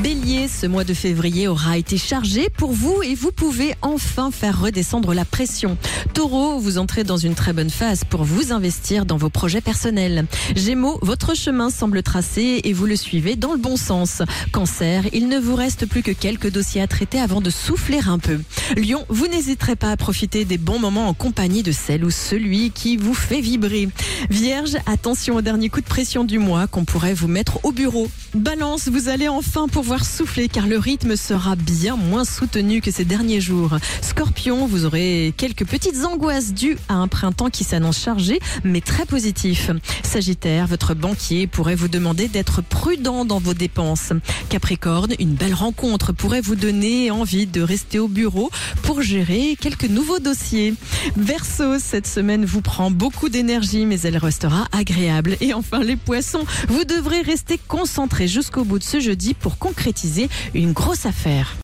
Bélier, ce mois de février aura été chargé pour vous et vous pouvez enfin faire redescendre la pression. Taureau, vous entrez dans une très bonne phase pour vous investir dans vos projets personnels. Gémeaux, votre chemin semble tracé et vous le suivez dans le bon sens. Cancer, il ne vous reste plus que quelques dossiers à traiter avant de souffler un peu. Lion, vous n'hésiterez pas à profiter des bons moments en compagnie de celle ou celui qui vous fait vibrer. Vierge, attention au dernier coup de pression du mois qu'on pourrait vous mettre au bureau. Balance, vous allez enfin pouvoir souffler car le rythme sera bien moins soutenu que ces derniers jours. Scorpion, vous aurez quelques petites angoisses dues à un printemps qui s'annonce chargé mais très positif. Sagittaire, votre banquier pourrait vous demander d'être prudent dans vos dépenses. Capricorne, une belle rencontre pourrait vous donner envie de rester au bureau pour gérer quelques nouveaux dossiers. Verseau, cette semaine vous prend beaucoup d'énergie mais elle restera agréable. Et enfin les poissons, vous devrez rester concentrés jusqu'au bout de ce jeudi pour concrétiser une grosse affaire.